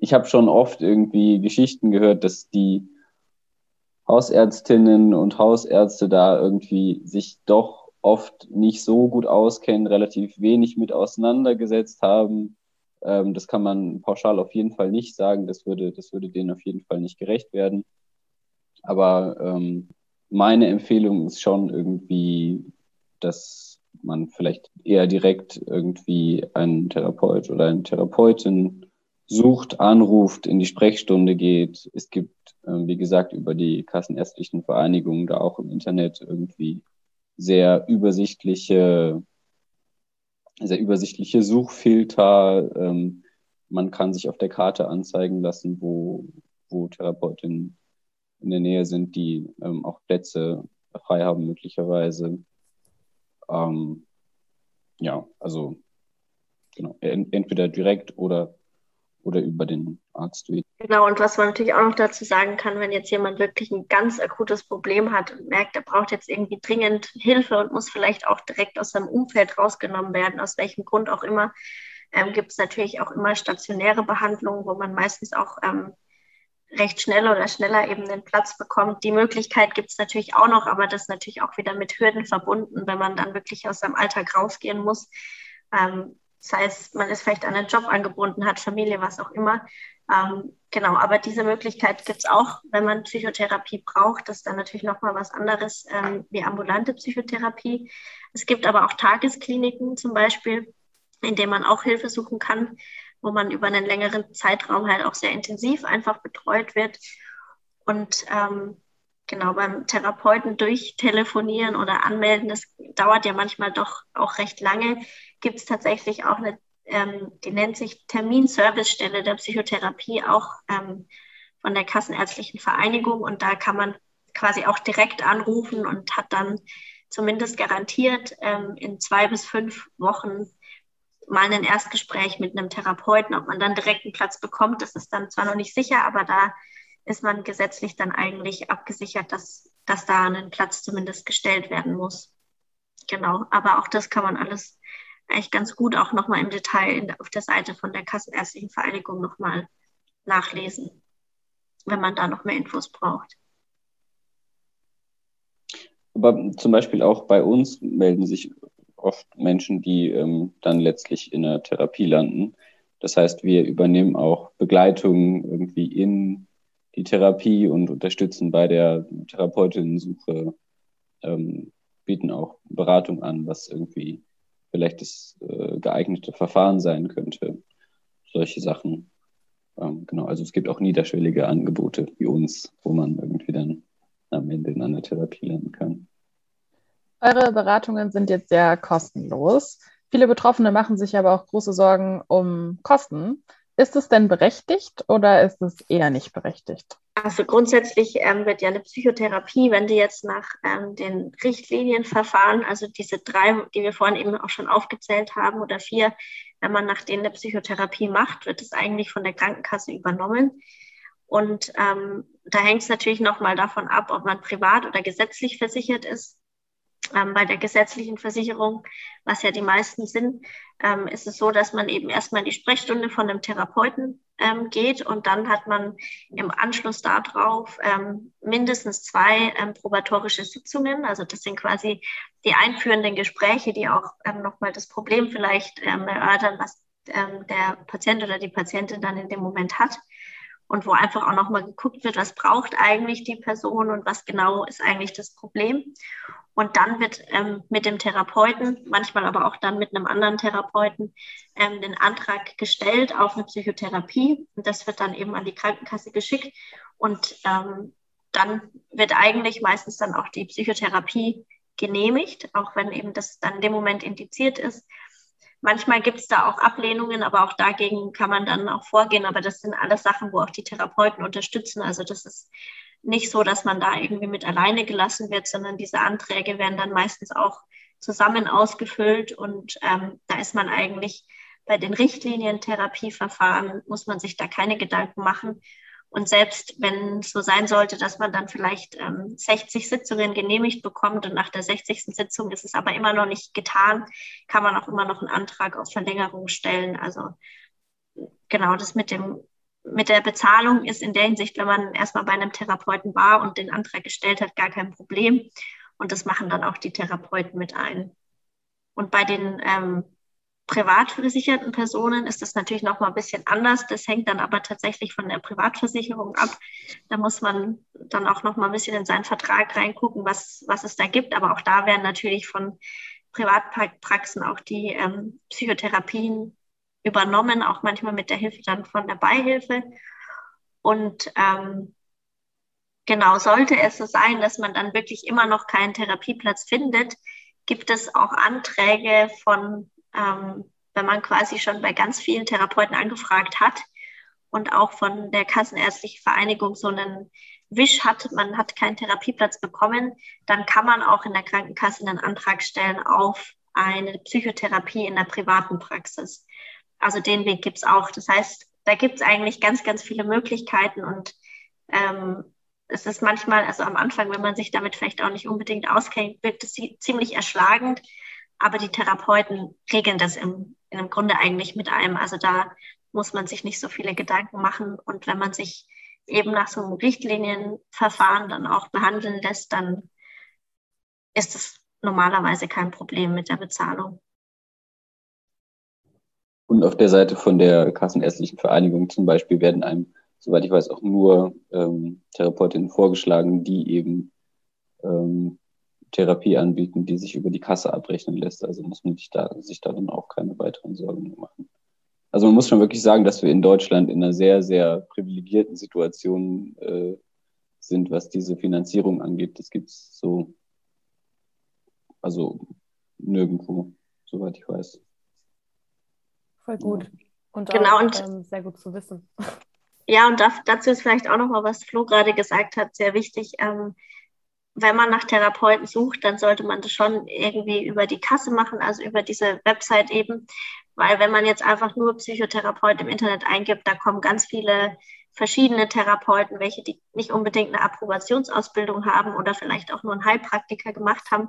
Speaker 4: ich habe schon oft irgendwie Geschichten gehört, dass die Hausärztinnen und Hausärzte da irgendwie sich doch oft nicht so gut auskennen, relativ wenig mit auseinandergesetzt haben. Ähm, das kann man pauschal auf jeden Fall nicht sagen. Das würde, das würde denen auf jeden Fall nicht gerecht werden. Aber ähm, meine Empfehlung ist schon irgendwie, dass man vielleicht eher direkt irgendwie einen Therapeut oder eine Therapeutin sucht, anruft, in die Sprechstunde geht. Es gibt, äh, wie gesagt, über die kassenärztlichen Vereinigungen da auch im Internet irgendwie sehr übersichtliche, sehr übersichtliche Suchfilter. Ähm, man kann sich auf der Karte anzeigen lassen, wo, wo Therapeutinnen in der Nähe sind, die ähm, auch Plätze frei haben möglicherweise. Ähm, ja, also genau, entweder direkt oder oder über den Arzt durch.
Speaker 5: Genau, und was man natürlich auch noch dazu sagen kann, wenn jetzt jemand wirklich ein ganz akutes Problem hat und merkt, er braucht jetzt irgendwie dringend Hilfe und muss vielleicht auch direkt aus seinem Umfeld rausgenommen werden, aus welchem Grund auch immer, ähm, gibt es natürlich auch immer stationäre Behandlungen, wo man meistens auch ähm, recht schnell oder schneller eben den Platz bekommt. Die Möglichkeit gibt es natürlich auch noch, aber das ist natürlich auch wieder mit Hürden verbunden, wenn man dann wirklich aus seinem Alltag rausgehen muss. Ähm, das heißt, man ist vielleicht an einen Job angebunden, hat Familie, was auch immer. Ähm, genau, aber diese Möglichkeit gibt es auch, wenn man Psychotherapie braucht. Das ist dann natürlich nochmal was anderes ähm, wie ambulante Psychotherapie. Es gibt aber auch Tageskliniken zum Beispiel, in denen man auch Hilfe suchen kann, wo man über einen längeren Zeitraum halt auch sehr intensiv einfach betreut wird. Und ähm, genau beim Therapeuten durchtelefonieren oder anmelden, das dauert ja manchmal doch auch recht lange, gibt es tatsächlich auch eine, ähm, die nennt sich Terminservicestelle der Psychotherapie, auch ähm, von der Kassenärztlichen Vereinigung. Und da kann man quasi auch direkt anrufen und hat dann zumindest garantiert ähm, in zwei bis fünf Wochen mal ein Erstgespräch mit einem Therapeuten. Ob man dann direkt einen Platz bekommt, das ist dann zwar noch nicht sicher, aber da ist man gesetzlich dann eigentlich abgesichert, dass, dass da ein Platz zumindest gestellt werden muss. Genau, aber auch das kann man alles eigentlich ganz gut auch nochmal im Detail auf der Seite von der Kassenärztlichen Vereinigung nochmal nachlesen, wenn man da noch mehr Infos braucht.
Speaker 4: Aber zum Beispiel auch bei uns melden sich oft Menschen, die ähm, dann letztlich in der Therapie landen. Das heißt, wir übernehmen auch Begleitung irgendwie in die Therapie und unterstützen bei der Therapeutinnensuche, ähm, bieten auch Beratung an, was irgendwie vielleicht das äh, geeignete Verfahren sein könnte. Solche Sachen. Ähm, genau, also es gibt auch niederschwellige Angebote wie uns, wo man irgendwie dann am Ende in einer Therapie lernen kann.
Speaker 3: Eure Beratungen sind jetzt sehr kostenlos. Viele Betroffene machen sich aber auch große Sorgen um Kosten. Ist es denn berechtigt oder ist es eher nicht berechtigt?
Speaker 5: Also grundsätzlich ähm, wird ja eine Psychotherapie, wenn die jetzt nach ähm, den Richtlinienverfahren, also diese drei, die wir vorhin eben auch schon aufgezählt haben oder vier, wenn man nach denen eine Psychotherapie macht, wird es eigentlich von der Krankenkasse übernommen. Und ähm, da hängt es natürlich nochmal davon ab, ob man privat oder gesetzlich versichert ist ähm, bei der gesetzlichen Versicherung, was ja die meisten sind, ähm, ist es so, dass man eben erstmal die Sprechstunde von einem Therapeuten ähm, geht und dann hat man im Anschluss darauf ähm, mindestens zwei ähm, probatorische Sitzungen. Also das sind quasi die einführenden Gespräche, die auch ähm, nochmal das Problem vielleicht ähm, erörtern, was ähm, der Patient oder die Patientin dann in dem Moment hat und wo einfach auch nochmal geguckt wird, was braucht eigentlich die Person und was genau ist eigentlich das Problem. Und dann wird ähm, mit dem Therapeuten, manchmal aber auch dann mit einem anderen Therapeuten, ähm, den Antrag gestellt auf eine Psychotherapie. Und das wird dann eben an die Krankenkasse geschickt. Und ähm, dann wird eigentlich meistens dann auch die Psychotherapie genehmigt, auch wenn eben das dann in dem Moment indiziert ist. Manchmal gibt es da auch Ablehnungen, aber auch dagegen kann man dann auch vorgehen. Aber das sind alles Sachen, wo auch die Therapeuten unterstützen. Also das ist nicht so, dass man da irgendwie mit alleine gelassen wird, sondern diese Anträge werden dann meistens auch zusammen ausgefüllt und ähm, da ist man eigentlich bei den Richtlinien Therapieverfahren muss man sich da keine Gedanken machen. Und selbst wenn es so sein sollte, dass man dann vielleicht ähm, 60 Sitzungen genehmigt bekommt und nach der 60. Sitzung ist es aber immer noch nicht getan, kann man auch immer noch einen Antrag auf Verlängerung stellen. Also genau das mit dem mit der Bezahlung ist in der Hinsicht, wenn man erstmal bei einem Therapeuten war und den Antrag gestellt hat, gar kein Problem. Und das machen dann auch die Therapeuten mit ein. Und bei den ähm, privat versicherten Personen ist das natürlich noch mal ein bisschen anders. Das hängt dann aber tatsächlich von der Privatversicherung ab. Da muss man dann auch noch mal ein bisschen in seinen Vertrag reingucken, was, was es da gibt. Aber auch da werden natürlich von Privatpraxen auch die ähm, Psychotherapien übernommen, auch manchmal mit der Hilfe dann von der Beihilfe. Und ähm, genau, sollte es so sein, dass man dann wirklich immer noch keinen Therapieplatz findet, gibt es auch Anträge von, ähm, wenn man quasi schon bei ganz vielen Therapeuten angefragt hat und auch von der Kassenärztlichen Vereinigung so einen Wisch hat, man hat keinen Therapieplatz bekommen, dann kann man auch in der Krankenkasse einen Antrag stellen auf eine Psychotherapie in der privaten Praxis. Also den Weg gibt es auch. Das heißt, da gibt es eigentlich ganz, ganz viele Möglichkeiten und ähm, es ist manchmal, also am Anfang, wenn man sich damit vielleicht auch nicht unbedingt auskennt, wirkt es ziemlich erschlagend. Aber die Therapeuten regeln das im, im Grunde eigentlich mit einem. Also da muss man sich nicht so viele Gedanken machen. Und wenn man sich eben nach so einem Richtlinienverfahren dann auch behandeln lässt, dann ist es normalerweise kein Problem mit der Bezahlung.
Speaker 4: Und auf der Seite von der Kassenärztlichen Vereinigung zum Beispiel werden einem, soweit ich weiß, auch nur ähm, Therapeutinnen vorgeschlagen, die eben ähm, Therapie anbieten, die sich über die Kasse abrechnen lässt. Also muss man sich da, sich da dann auch keine weiteren Sorgen machen. Also man muss schon wirklich sagen, dass wir in Deutschland in einer sehr, sehr privilegierten Situation äh, sind, was diese Finanzierung angeht. Das gibt es so, also nirgendwo, soweit ich weiß.
Speaker 2: Voll gut. Und
Speaker 5: genau,
Speaker 2: auch,
Speaker 5: und
Speaker 2: ähm, sehr gut zu wissen.
Speaker 5: Ja, und dazu ist vielleicht auch nochmal, was Flo gerade gesagt hat, sehr wichtig. Ähm, wenn man nach Therapeuten sucht, dann sollte man das schon irgendwie über die Kasse machen, also über diese Website eben. Weil wenn man jetzt einfach nur Psychotherapeut im Internet eingibt, da kommen ganz viele verschiedene Therapeuten, welche die nicht unbedingt eine Approbationsausbildung haben oder vielleicht auch nur einen Heilpraktiker gemacht haben,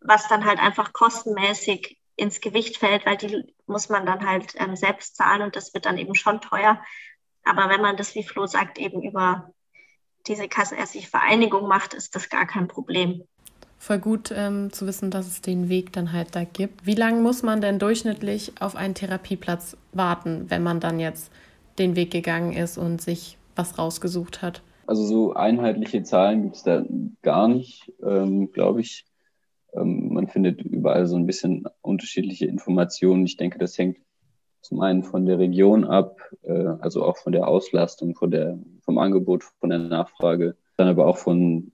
Speaker 5: was dann halt einfach kostenmäßig ins Gewicht fällt, weil die muss man dann halt ähm, selbst zahlen und das wird dann eben schon teuer. Aber wenn man das, wie Flo sagt, eben über diese kassenärztliche Vereinigung macht, ist das gar kein Problem.
Speaker 2: Voll gut ähm, zu wissen, dass es den Weg dann halt da gibt. Wie lange muss man denn durchschnittlich auf einen Therapieplatz warten, wenn man dann jetzt den Weg gegangen ist und sich was rausgesucht hat?
Speaker 4: Also so einheitliche Zahlen gibt es da gar nicht, ähm, glaube ich. Ähm, man findet überall so ein bisschen unterschiedliche Informationen. Ich denke, das hängt zum einen von der Region ab, äh, also auch von der Auslastung, von der, vom Angebot, von der Nachfrage, dann aber auch von,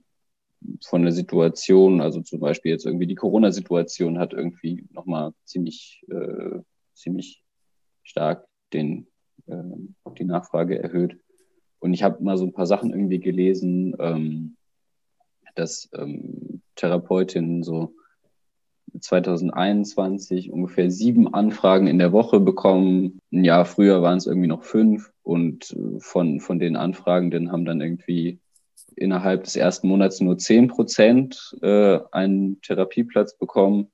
Speaker 4: von der Situation, also zum Beispiel jetzt irgendwie die Corona-Situation hat irgendwie nochmal ziemlich, äh, ziemlich stark den, äh, die Nachfrage erhöht. Und ich habe mal so ein paar Sachen irgendwie gelesen, ähm, dass ähm, Therapeutinnen so 2021 ungefähr sieben Anfragen in der Woche bekommen. Ein Jahr früher waren es irgendwie noch fünf und von, von den Anfragenden haben dann irgendwie innerhalb des ersten Monats nur zehn Prozent äh, einen Therapieplatz bekommen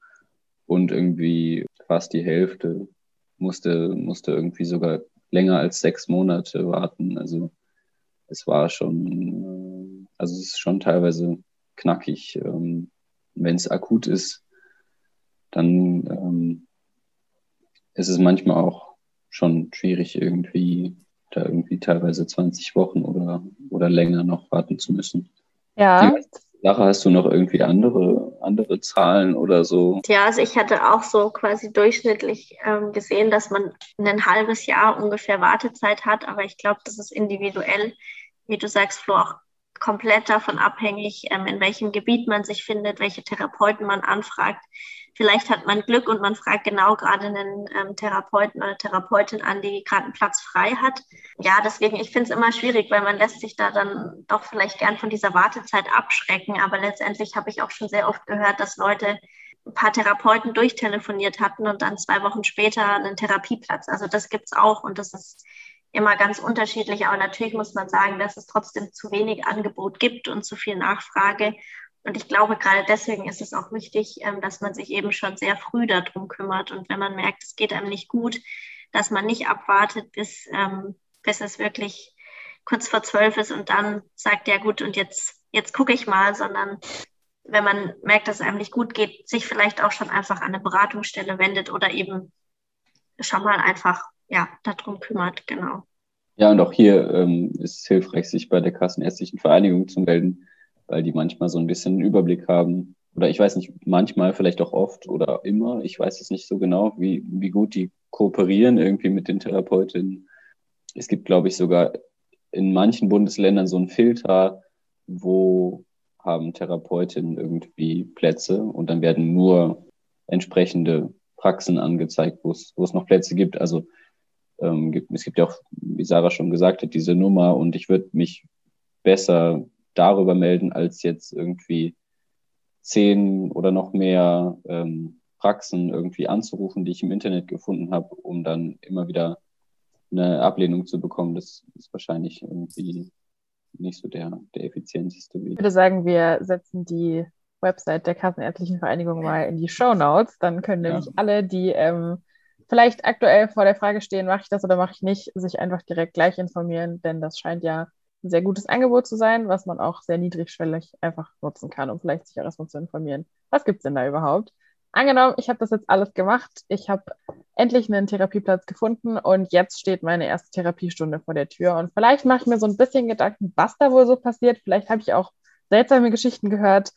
Speaker 4: und irgendwie fast die Hälfte musste, musste irgendwie sogar länger als sechs Monate warten. Also es war schon, äh, also es ist schon teilweise knackig. Ähm, Wenn es akut ist, dann ähm, ist es manchmal auch schon schwierig, irgendwie da irgendwie teilweise 20 Wochen oder, oder länger noch warten zu müssen.
Speaker 3: Ja.
Speaker 4: Die Sache, hast du noch irgendwie andere, andere Zahlen oder so?
Speaker 5: Ja, also ich hatte auch so quasi durchschnittlich ähm, gesehen, dass man ein halbes Jahr ungefähr Wartezeit hat, aber ich glaube, das ist individuell, wie du sagst, Flo, auch komplett davon abhängig, ähm, in welchem Gebiet man sich findet, welche Therapeuten man anfragt. Vielleicht hat man Glück und man fragt genau gerade einen ähm, Therapeuten oder Therapeutin an, die gerade einen Platz frei hat. Ja, deswegen, ich finde es immer schwierig, weil man lässt sich da dann doch vielleicht gern von dieser Wartezeit abschrecken. Aber letztendlich habe ich auch schon sehr oft gehört, dass Leute ein paar Therapeuten durchtelefoniert hatten und dann zwei Wochen später einen Therapieplatz. Also das gibt es auch und das ist immer ganz unterschiedlich. Aber natürlich muss man sagen, dass es trotzdem zu wenig Angebot gibt und zu viel Nachfrage. Und ich glaube, gerade deswegen ist es auch wichtig, ähm, dass man sich eben schon sehr früh darum kümmert. Und wenn man merkt, es geht einem nicht gut, dass man nicht abwartet, bis, ähm, bis es wirklich kurz vor zwölf ist und dann sagt, ja gut, und jetzt, jetzt gucke ich mal, sondern wenn man merkt, dass es einem nicht gut geht, sich vielleicht auch schon einfach an eine Beratungsstelle wendet oder eben schon mal einfach ja, darum kümmert, genau.
Speaker 4: Ja, und auch hier ähm, ist es hilfreich, sich bei der Kassenärztlichen Vereinigung zu melden weil die manchmal so ein bisschen einen Überblick haben. Oder ich weiß nicht, manchmal, vielleicht auch oft oder immer, ich weiß es nicht so genau, wie, wie gut die kooperieren irgendwie mit den Therapeutinnen. Es gibt, glaube ich, sogar in manchen Bundesländern so einen Filter, wo haben Therapeutinnen irgendwie Plätze und dann werden nur entsprechende Praxen angezeigt, wo es, wo es noch Plätze gibt. Also ähm, gibt, es gibt ja auch, wie Sarah schon gesagt hat, diese Nummer und ich würde mich besser darüber melden, als jetzt irgendwie zehn oder noch mehr ähm, Praxen irgendwie anzurufen, die ich im Internet gefunden habe, um dann immer wieder eine Ablehnung zu bekommen. Das ist wahrscheinlich irgendwie nicht so der, der effizienteste Weg.
Speaker 3: Ich würde sagen, wir setzen die Website der Kassenärztlichen Vereinigung mal in die Show Notes. Dann können nämlich ja. alle, die ähm, vielleicht aktuell vor der Frage stehen, mache ich das oder mache ich nicht, sich einfach direkt gleich informieren, denn das scheint ja ein sehr gutes Angebot zu sein, was man auch sehr niedrigschwellig einfach nutzen kann, um vielleicht sich auch erstmal zu informieren. Was gibt es denn da überhaupt? Angenommen, ich habe das jetzt alles gemacht. Ich habe endlich einen Therapieplatz gefunden und jetzt steht meine erste Therapiestunde vor der Tür. Und vielleicht mache ich mir so ein bisschen Gedanken, was da wohl so passiert. Vielleicht habe ich auch seltsame Geschichten gehört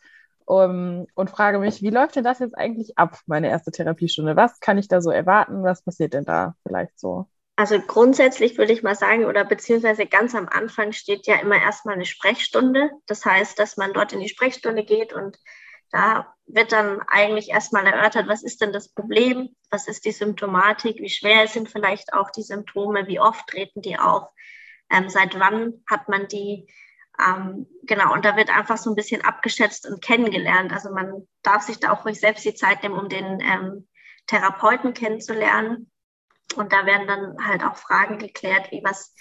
Speaker 3: um, und frage mich, wie läuft denn das jetzt eigentlich ab, meine erste Therapiestunde? Was kann ich da so erwarten? Was passiert denn da vielleicht so?
Speaker 5: Also grundsätzlich würde ich mal sagen, oder beziehungsweise ganz am Anfang steht ja immer erstmal eine Sprechstunde. Das heißt, dass man dort in die Sprechstunde geht und da wird dann eigentlich erstmal erörtert, was ist denn das Problem, was ist die Symptomatik, wie schwer sind vielleicht auch die Symptome, wie oft treten die auf, ähm, seit wann hat man die. Ähm, genau, und da wird einfach so ein bisschen abgeschätzt und kennengelernt. Also man darf sich da auch ruhig selbst die Zeit nehmen, um den ähm, Therapeuten kennenzulernen. Und da werden dann halt auch Fragen geklärt, wie was,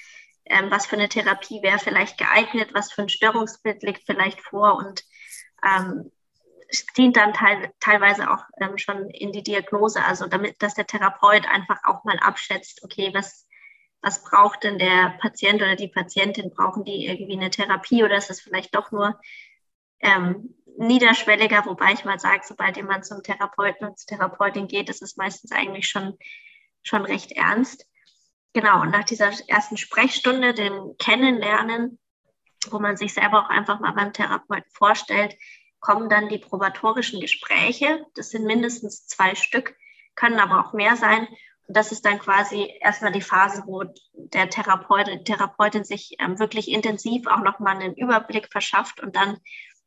Speaker 5: ähm, was für eine Therapie wäre vielleicht geeignet, was für ein Störungsbild liegt vielleicht vor und ähm, dient dann teil, teilweise auch ähm, schon in die Diagnose, also damit, dass der Therapeut einfach auch mal abschätzt, okay, was, was braucht denn der Patient oder die Patientin? Brauchen die irgendwie eine Therapie oder ist es vielleicht doch nur ähm, niederschwelliger? Wobei ich mal sage, sobald jemand zum Therapeuten und zur Therapeutin geht, ist es meistens eigentlich schon, schon recht ernst. Genau, und nach dieser ersten Sprechstunde, dem Kennenlernen, wo man sich selber auch einfach mal beim Therapeuten vorstellt, kommen dann die probatorischen Gespräche. Das sind mindestens zwei Stück, können aber auch mehr sein. Und das ist dann quasi erstmal die Phase, wo der Therapeut, die Therapeutin sich ähm, wirklich intensiv auch nochmal einen Überblick verschafft und dann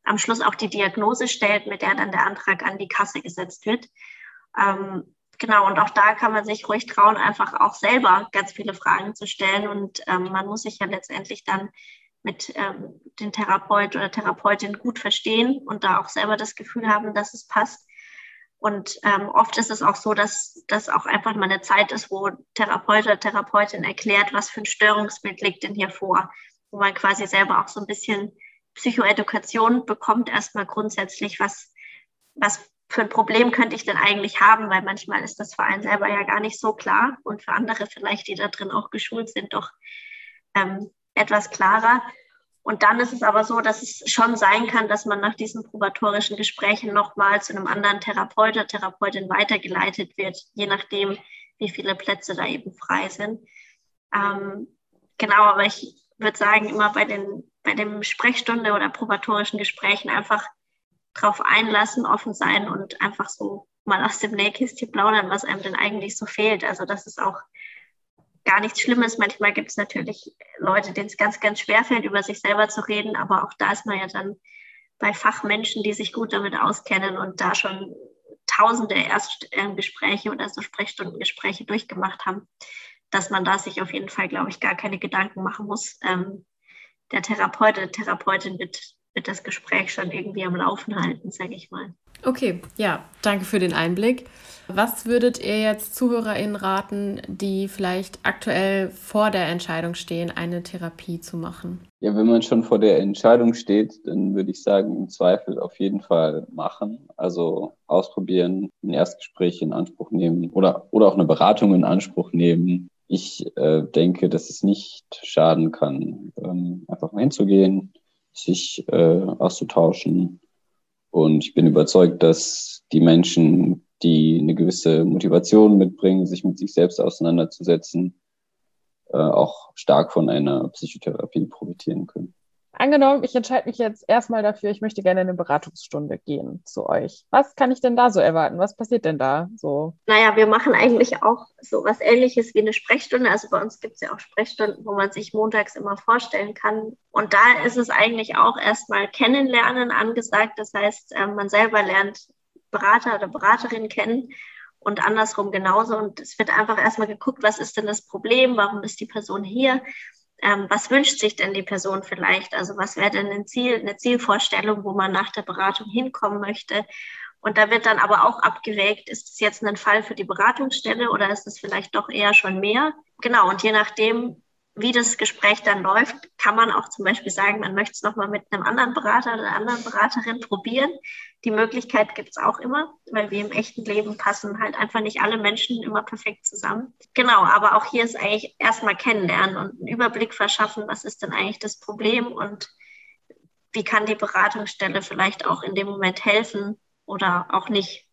Speaker 5: am Schluss auch die Diagnose stellt, mit der dann der Antrag an die Kasse gesetzt wird. Ähm, genau, und auch da kann man sich ruhig trauen, einfach auch selber ganz viele Fragen zu stellen. Und ähm, man muss sich ja letztendlich dann mit ähm, den Therapeut oder Therapeutin gut verstehen und da auch selber das Gefühl haben, dass es passt. Und ähm, oft ist es auch so, dass das auch einfach mal eine Zeit ist, wo Therapeut oder Therapeutin erklärt, was für ein Störungsbild liegt denn hier vor, wo man quasi selber auch so ein bisschen Psychoedukation bekommt, erstmal grundsätzlich, was, was für ein Problem könnte ich denn eigentlich haben, weil manchmal ist das für einen selber ja gar nicht so klar und für andere vielleicht, die da drin auch geschult sind, doch ähm, etwas klarer. Und dann ist es aber so, dass es schon sein kann, dass man nach diesen probatorischen Gesprächen nochmal zu einem anderen Therapeut oder Therapeutin weitergeleitet wird, je nachdem, wie viele Plätze da eben frei sind. Ähm, genau, aber ich würde sagen, immer bei den, bei dem Sprechstunde oder probatorischen Gesprächen einfach drauf einlassen, offen sein und einfach so mal aus dem Nähkästchen plaudern, was einem denn eigentlich so fehlt. Also das ist auch gar nichts Schlimmes. Manchmal gibt es natürlich Leute, denen es ganz, ganz schwer fällt, über sich selber zu reden, aber auch da ist man ja dann bei Fachmenschen, die sich gut damit auskennen und da schon tausende Erstgespräche oder so Sprechstundengespräche durchgemacht haben, dass man da sich auf jeden Fall, glaube ich, gar keine Gedanken machen muss. Ähm, der Therapeut, der Therapeutin wird, wird das Gespräch schon irgendwie am Laufen halten, sage ich mal.
Speaker 2: Okay, ja, danke für den Einblick. Was würdet ihr jetzt ZuhörerInnen raten, die vielleicht aktuell vor der Entscheidung stehen, eine Therapie zu machen?
Speaker 4: Ja, wenn man schon vor der Entscheidung steht, dann würde ich sagen, im Zweifel auf jeden Fall machen. Also ausprobieren, ein Erstgespräch in Anspruch nehmen oder, oder auch eine Beratung in Anspruch nehmen. Ich äh, denke, dass es nicht schaden kann, ähm, einfach mal hinzugehen, sich äh, auszutauschen. Und ich bin überzeugt, dass die Menschen, die eine gewisse Motivation mitbringen, sich mit sich selbst auseinanderzusetzen, äh, auch stark von einer Psychotherapie profitieren können.
Speaker 3: Angenommen, ich entscheide mich jetzt erstmal dafür, ich möchte gerne in eine Beratungsstunde gehen zu euch. Was kann ich denn da so erwarten? Was passiert denn da so?
Speaker 5: Naja, wir machen eigentlich auch so was ähnliches wie eine Sprechstunde. Also bei uns gibt es ja auch Sprechstunden, wo man sich montags immer vorstellen kann. Und da ist es eigentlich auch erstmal Kennenlernen angesagt. Das heißt, äh, man selber lernt Berater oder Beraterin kennen und andersrum genauso. Und es wird einfach erstmal geguckt, was ist denn das Problem, warum ist die Person hier, ähm, was wünscht sich denn die Person vielleicht? Also was wäre denn ein Ziel, eine Zielvorstellung, wo man nach der Beratung hinkommen möchte? Und da wird dann aber auch abgewägt, ist es jetzt ein Fall für die Beratungsstelle oder ist es vielleicht doch eher schon mehr? Genau, und je nachdem, wie das Gespräch dann läuft, kann man auch zum Beispiel sagen, man möchte es nochmal mit einem anderen Berater oder einer anderen Beraterin probieren. Die Möglichkeit gibt es auch immer, weil wir im echten Leben passen halt einfach nicht alle Menschen immer perfekt zusammen. Genau, aber auch hier ist eigentlich erstmal kennenlernen und einen Überblick verschaffen, was ist denn eigentlich das Problem und wie kann die Beratungsstelle vielleicht auch in dem Moment helfen oder auch nicht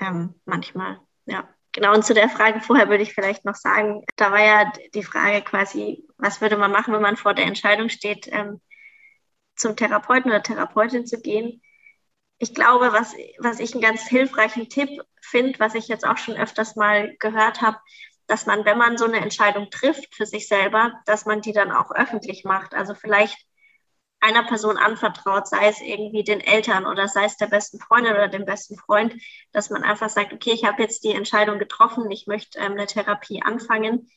Speaker 5: ähm, manchmal. Ja. Genau, und zu der Frage vorher würde ich vielleicht noch sagen, da war ja die Frage quasi, was würde man machen, wenn man vor der Entscheidung steht, ähm, zum Therapeuten oder Therapeutin zu gehen. Ich glaube, was, was ich einen ganz hilfreichen Tipp finde, was ich jetzt auch schon öfters mal gehört habe, dass man, wenn man so eine Entscheidung trifft für sich selber, dass man die dann auch öffentlich macht. Also vielleicht einer Person anvertraut, sei es irgendwie den Eltern oder sei es der besten Freundin oder dem besten Freund, dass man einfach sagt, okay, ich habe jetzt die Entscheidung getroffen, ich möchte ähm, eine Therapie anfangen,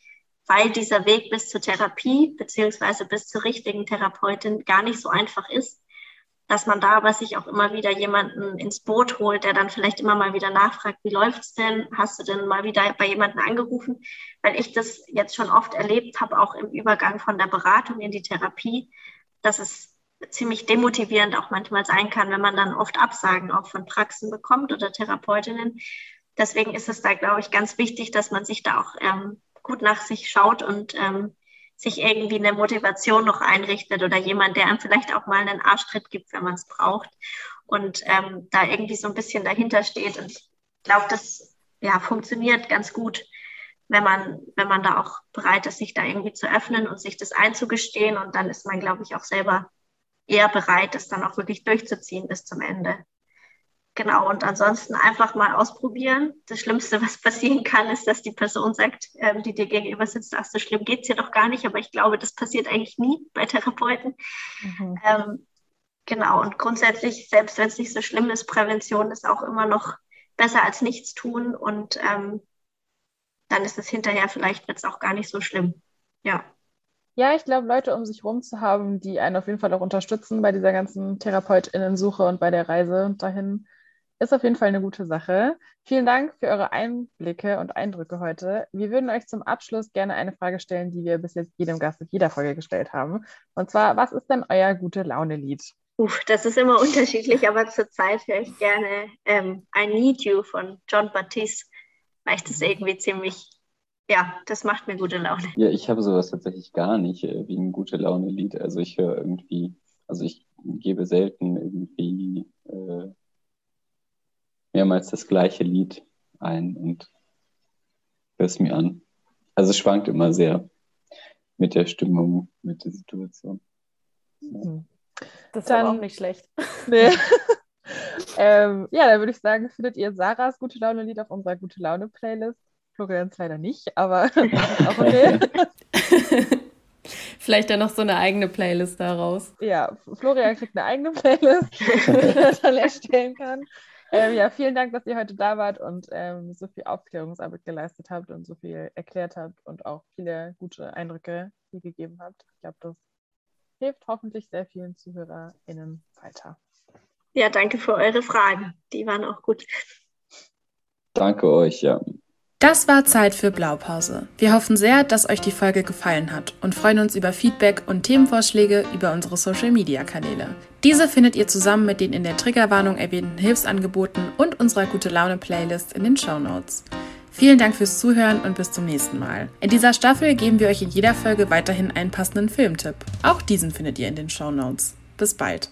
Speaker 5: weil dieser Weg bis zur Therapie beziehungsweise bis zur richtigen Therapeutin gar nicht so einfach ist, dass man da aber sich auch immer wieder jemanden ins Boot holt, der dann vielleicht immer mal wieder nachfragt, wie läuft's denn? Hast du denn mal wieder bei jemandem angerufen? Weil ich das jetzt schon oft erlebt habe, auch im Übergang von der Beratung in die Therapie, dass es ziemlich demotivierend auch manchmal sein kann, wenn man dann oft Absagen auch von Praxen bekommt oder Therapeutinnen. Deswegen ist es da, glaube ich, ganz wichtig, dass man sich da auch ähm, gut nach sich schaut und ähm, sich irgendwie eine Motivation noch einrichtet oder jemand, der einem vielleicht auch mal einen Arschtritt gibt, wenn man es braucht und ähm, da irgendwie so ein bisschen dahinter steht. Und ich glaube, das ja, funktioniert ganz gut, wenn man, wenn man da auch bereit ist, sich da irgendwie zu öffnen und sich das einzugestehen. Und dann ist man, glaube ich, auch selber eher bereit, das dann auch wirklich durchzuziehen bis zum Ende. Genau, und ansonsten einfach mal ausprobieren. Das Schlimmste, was passieren kann, ist, dass die Person sagt, ähm, die dir gegenüber sitzt, ach, so schlimm geht es dir doch gar nicht, aber ich glaube, das passiert eigentlich nie bei Therapeuten. Mhm. Ähm, genau, und grundsätzlich, selbst wenn es nicht so schlimm ist, Prävention ist auch immer noch besser als nichts tun und ähm, dann ist es hinterher vielleicht jetzt auch gar nicht so schlimm. Ja.
Speaker 3: Ja, ich glaube, Leute um sich herum zu haben, die einen auf jeden Fall auch unterstützen bei dieser ganzen TherapeutInnen-Suche und bei der Reise dahin, ist auf jeden Fall eine gute Sache. Vielen Dank für eure Einblicke und Eindrücke heute. Wir würden euch zum Abschluss gerne eine Frage stellen, die wir bis jetzt jedem Gast mit jeder Folge gestellt haben. Und zwar, was ist denn euer gute Laune-Lied?
Speaker 5: Uff, das ist immer unterschiedlich, aber zurzeit höre ich gerne ähm, I Need You von John Baptiste, weil ich das irgendwie ziemlich ja, das macht mir gute Laune.
Speaker 4: Ja, ich habe sowas tatsächlich gar nicht äh, wie ein gute Laune-Lied. Also ich höre irgendwie, also ich gebe selten irgendwie äh, mehrmals das gleiche Lied ein und höre es mir an. Also es schwankt immer sehr mit der Stimmung, mit der Situation.
Speaker 2: Ja. Das ist Dann, auch nicht schlecht.
Speaker 3: Nee. ähm, ja, dann würde ich sagen, findet ihr Sarahs Gute Laune-Lied auf unserer Gute Laune-Playlist. Florians leider nicht, aber auch okay.
Speaker 2: Vielleicht dann noch so eine eigene Playlist daraus.
Speaker 3: Ja, Florian kriegt eine eigene Playlist, die er dann erstellen kann. Ähm, ja, vielen Dank, dass ihr heute da wart und ähm, so viel Aufklärungsarbeit geleistet habt und so viel erklärt habt und auch viele gute Eindrücke hier gegeben habt. Ich glaube, das hilft hoffentlich sehr vielen ZuhörerInnen weiter.
Speaker 5: Ja, danke für eure Fragen. Die waren auch gut.
Speaker 4: Danke euch, ja.
Speaker 1: Das war Zeit für Blaupause. Wir hoffen sehr, dass euch die Folge gefallen hat und freuen uns über Feedback und Themenvorschläge über unsere Social-Media-Kanäle. Diese findet ihr zusammen mit den in der Triggerwarnung erwähnten Hilfsangeboten und unserer Gute-Laune-Playlist in den Show Notes. Vielen Dank fürs Zuhören und bis zum nächsten Mal. In dieser Staffel geben wir euch in jeder Folge weiterhin einen passenden Filmtipp. Auch diesen findet ihr in den Show Notes. Bis bald.